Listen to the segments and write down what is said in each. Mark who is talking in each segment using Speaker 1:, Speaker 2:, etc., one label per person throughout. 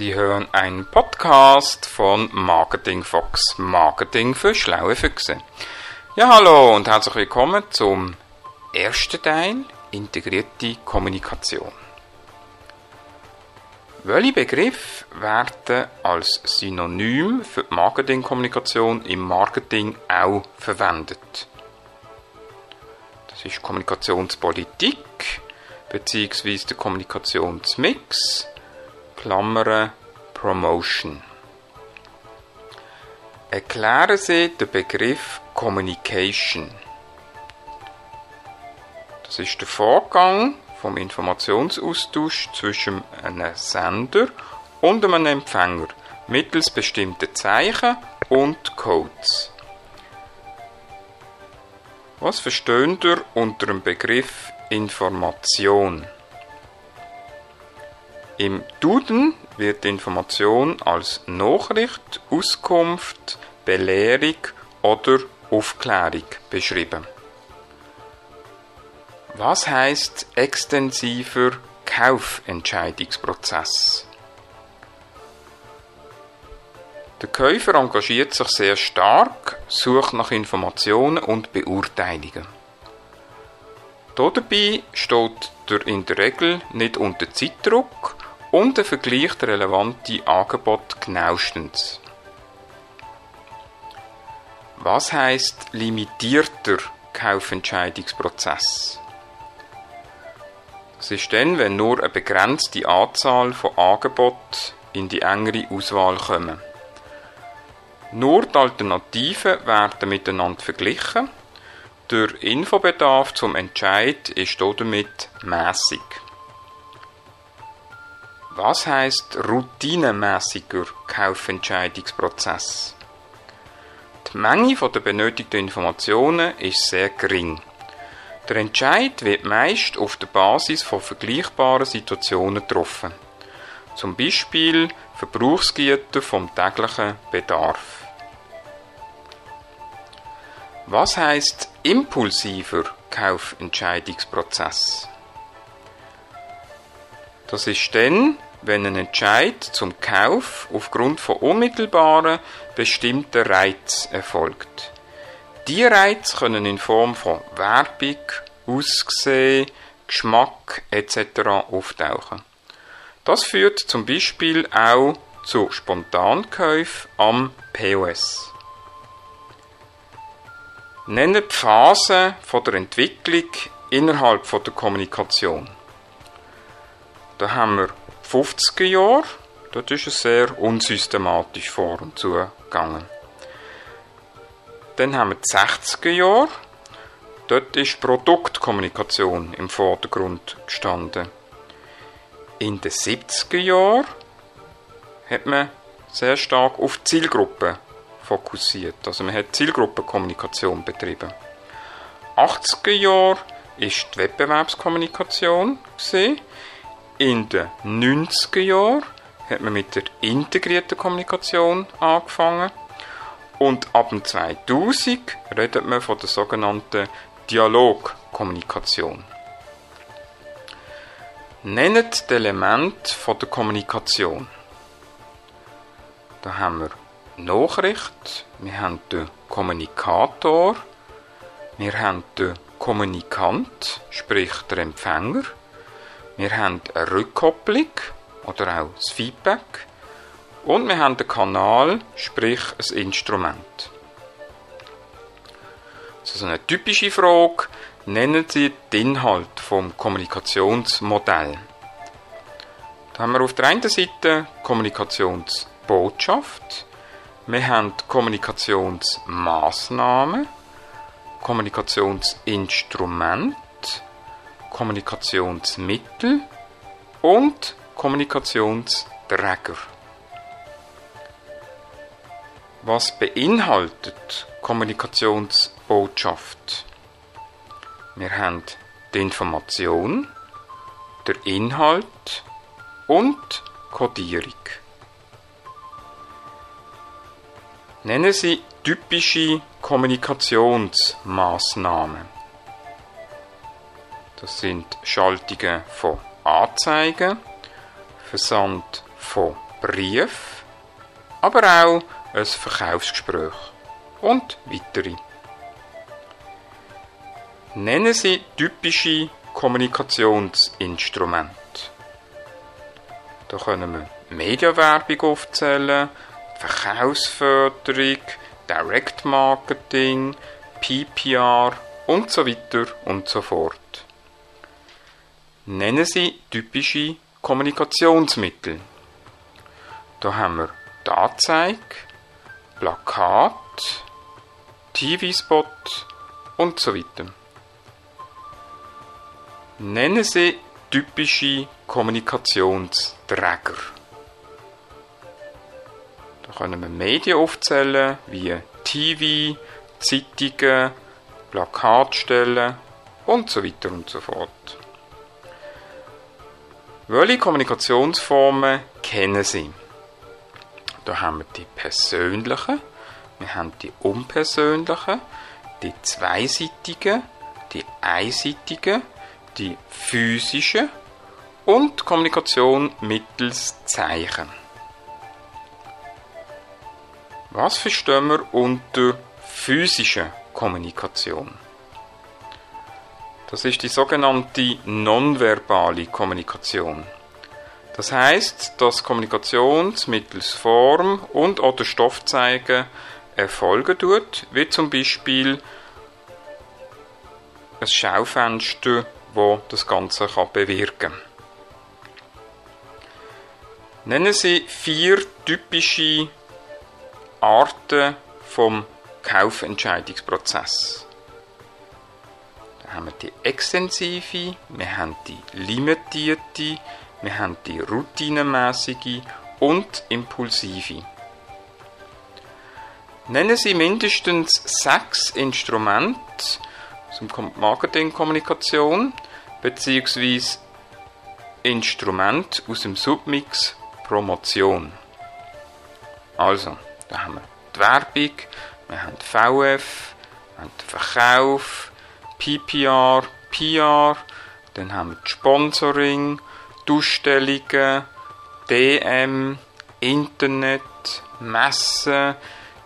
Speaker 1: Sie hören einen Podcast von Marketing Fox, Marketing für schlaue Füchse. Ja, hallo und herzlich willkommen zum ersten Teil, integrierte Kommunikation. Welche Begriffe werden als Synonym für die Marketingkommunikation im Marketing auch verwendet? Das ist Kommunikationspolitik bzw. der Kommunikationsmix, Klammern Promotion. Erklären Sie den Begriff Communication. Das ist der Vorgang vom Informationsaustausch zwischen einem Sender und einem Empfänger mittels bestimmter Zeichen und Codes. Was versteht ihr unter dem Begriff Information? Im Duden wird Information als Nachricht, Auskunft, Belehrung oder Aufklärung beschrieben. Was heißt extensiver Kaufentscheidungsprozess? Der Käufer engagiert sich sehr stark, sucht nach Informationen und Beurteilungen. Dabei steht er in der Regel nicht unter Zeitdruck und er vergleicht relevante Angebote genauestens. Was heißt limitierter Kaufentscheidungsprozess? Das ist dann, wenn nur eine begrenzte Anzahl von Angeboten in die engere Auswahl kommen. Nur die Alternativen werden miteinander verglichen. Der Infobedarf zum Entscheid ist damit mäßig. Was heißt routinemäßiger Kaufentscheidungsprozess? Die Menge der benötigten Informationen ist sehr gering. Der Entscheid wird meist auf der Basis von vergleichbaren Situationen getroffen. Zum Beispiel Verbrauchsgüter vom täglichen Bedarf. Was heißt impulsiver Kaufentscheidungsprozess? Das ist dann, wenn ein Entscheid zum Kauf aufgrund von unmittelbaren bestimmten Reizen erfolgt. Die Reize können in Form von Werbung, Aussehen, Geschmack etc. auftauchen. Das führt zum Beispiel auch zu Spontankäufen am POS. Nennen die Phasen der Entwicklung innerhalb der Kommunikation. Da haben wir 50er Jahre, dort ist es sehr unsystematisch vor und zugegangen. Dann haben wir die 60er Jahre. Dort ist Produktkommunikation im Vordergrund gestanden. In den 70er Jahren hat man sehr stark auf Zielgruppen fokussiert. Also man hat Zielgruppenkommunikation betrieben. 80er Jahre ist die Wettbewerbskommunikation gesehen. In den 90er Jahren hat man mit der integrierten Kommunikation angefangen. Und ab dem 2000 redet man von der sogenannten Dialogkommunikation. Nennt die Elemente der Kommunikation. Da haben wir Nachricht, wir haben den Kommunikator, wir haben den Kommunikant, sprich der Empfänger, wir haben eine Rückkopplung oder auch das Feedback und wir haben den Kanal, sprich ein Instrument. Also eine typische Frage, nennen Sie den Inhalt vom Kommunikationsmodell. Da haben wir auf der einen Seite Kommunikationsbotschaft, wir haben Kommunikationsmaßnahmen, Kommunikationsinstrument, Kommunikationsmittel und Kommunikationsträger. Was beinhaltet Kommunikationsbotschaft? Wir haben die Information, der Inhalt und Codierung. Nennen Sie typische Kommunikationsmaßnahmen. Das sind Schaltungen von Anzeigen, Versand von Brief, aber auch ein Verkaufsgespräch und weitere. Nennen Sie typische Kommunikationsinstrumente. Da können wir Medienwerbung aufzählen, Verkaufsförderung, Direct Marketing, PPR und so weiter und so fort. Nennen Sie typische Kommunikationsmittel. Da haben wir die Anzeige, Plakat, TV-Spot und so weiter. Nennen Sie typische Kommunikationsträger. Da können wir Medien aufzählen, wie TV, Zeitungen, Plakatstellen und so weiter und so fort. Welche Kommunikationsformen kennen Sie? Da haben wir die persönlichen, wir haben die unpersönlichen, die zweiseitigen, die einseitigen, die physischen und Kommunikation mittels Zeichen. Was verstehen wir unter physischer Kommunikation? Das ist die sogenannte nonverbale Kommunikation. Das heißt, dass Kommunikation mittels Form und oder Stoffzeigen erfolgen tut, wie zum Beispiel ein Schaufenster, wo das Ganze kann bewirken. Nennen Sie vier typische Arten vom Kaufentscheidungsprozess. Haben die extensive, wir haben die limitierte, wir haben die routinemäßige und impulsive. Nennen Sie mindestens sechs Instrumente zum Marketingkommunikation bzw. Instrument aus dem Submix Promotion. Also, da haben wir die Werbung, wir haben VF, wir haben den Verkauf, PPR, PR, dann haben wir Sponsoring, Ausstellungen, DM, Internet, Messen,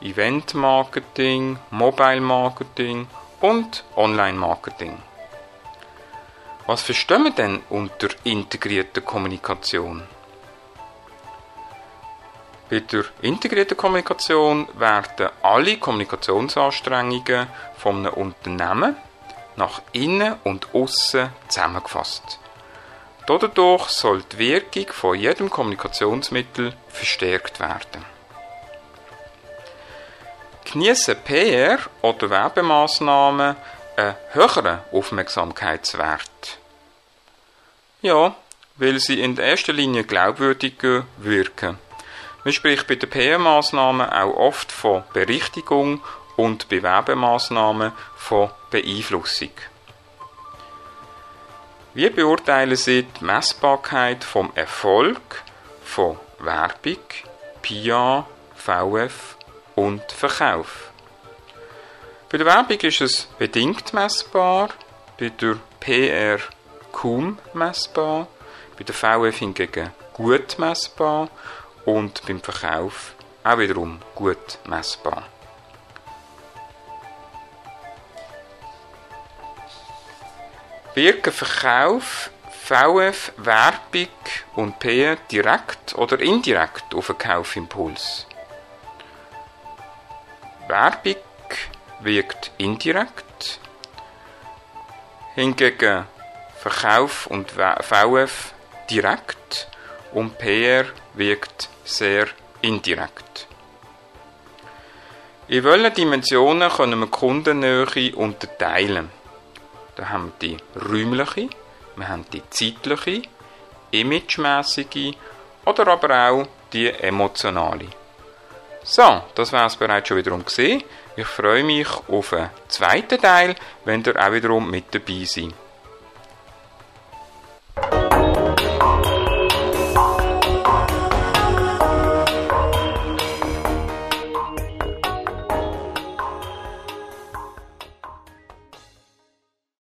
Speaker 1: Event-Marketing, Mobile-Marketing und Online-Marketing. Was verstehen wir denn unter integrierter Kommunikation? Bei der integrierten Kommunikation werden alle Kommunikationsanstrengungen von einem Unternehmen nach innen und außen zusammengefasst. Dadurch soll die Wirkung von jedem Kommunikationsmittel verstärkt werden. Genießen PR oder Werbemaßnahmen einen höheren Aufmerksamkeitswert? Ja, weil sie in erster Linie glaubwürdiger wirken. Man spricht bei den PR-Maßnahmen auch oft von Berichtigung und bei Werbemaßnahmen von Beeinflussung. Wie beurteilen Sie die Messbarkeit vom Erfolg von Werbung, PIA, VF und Verkauf? Bei der Werbung ist es bedingt messbar, bei der PR kaum messbar, bei der VF hingegen gut messbar und beim Verkauf auch wiederum gut messbar. Wirken Verkauf, VF, Werbung und P direkt oder indirekt auf einen Kaufimpuls? Werbung wirkt indirekt, hingegen Verkauf und VF direkt und PR wirkt sehr indirekt. In welchen Dimensionen können wir Kundennähe unterteilen? Da haben wir die räumliche, wir haben die zeitliche, imagemäßige oder aber auch die emotionale. So, das war es bereits schon wiederum gesehen. Ich freue mich auf einen zweiten Teil, wenn ihr auch wiederum mit dabei seid.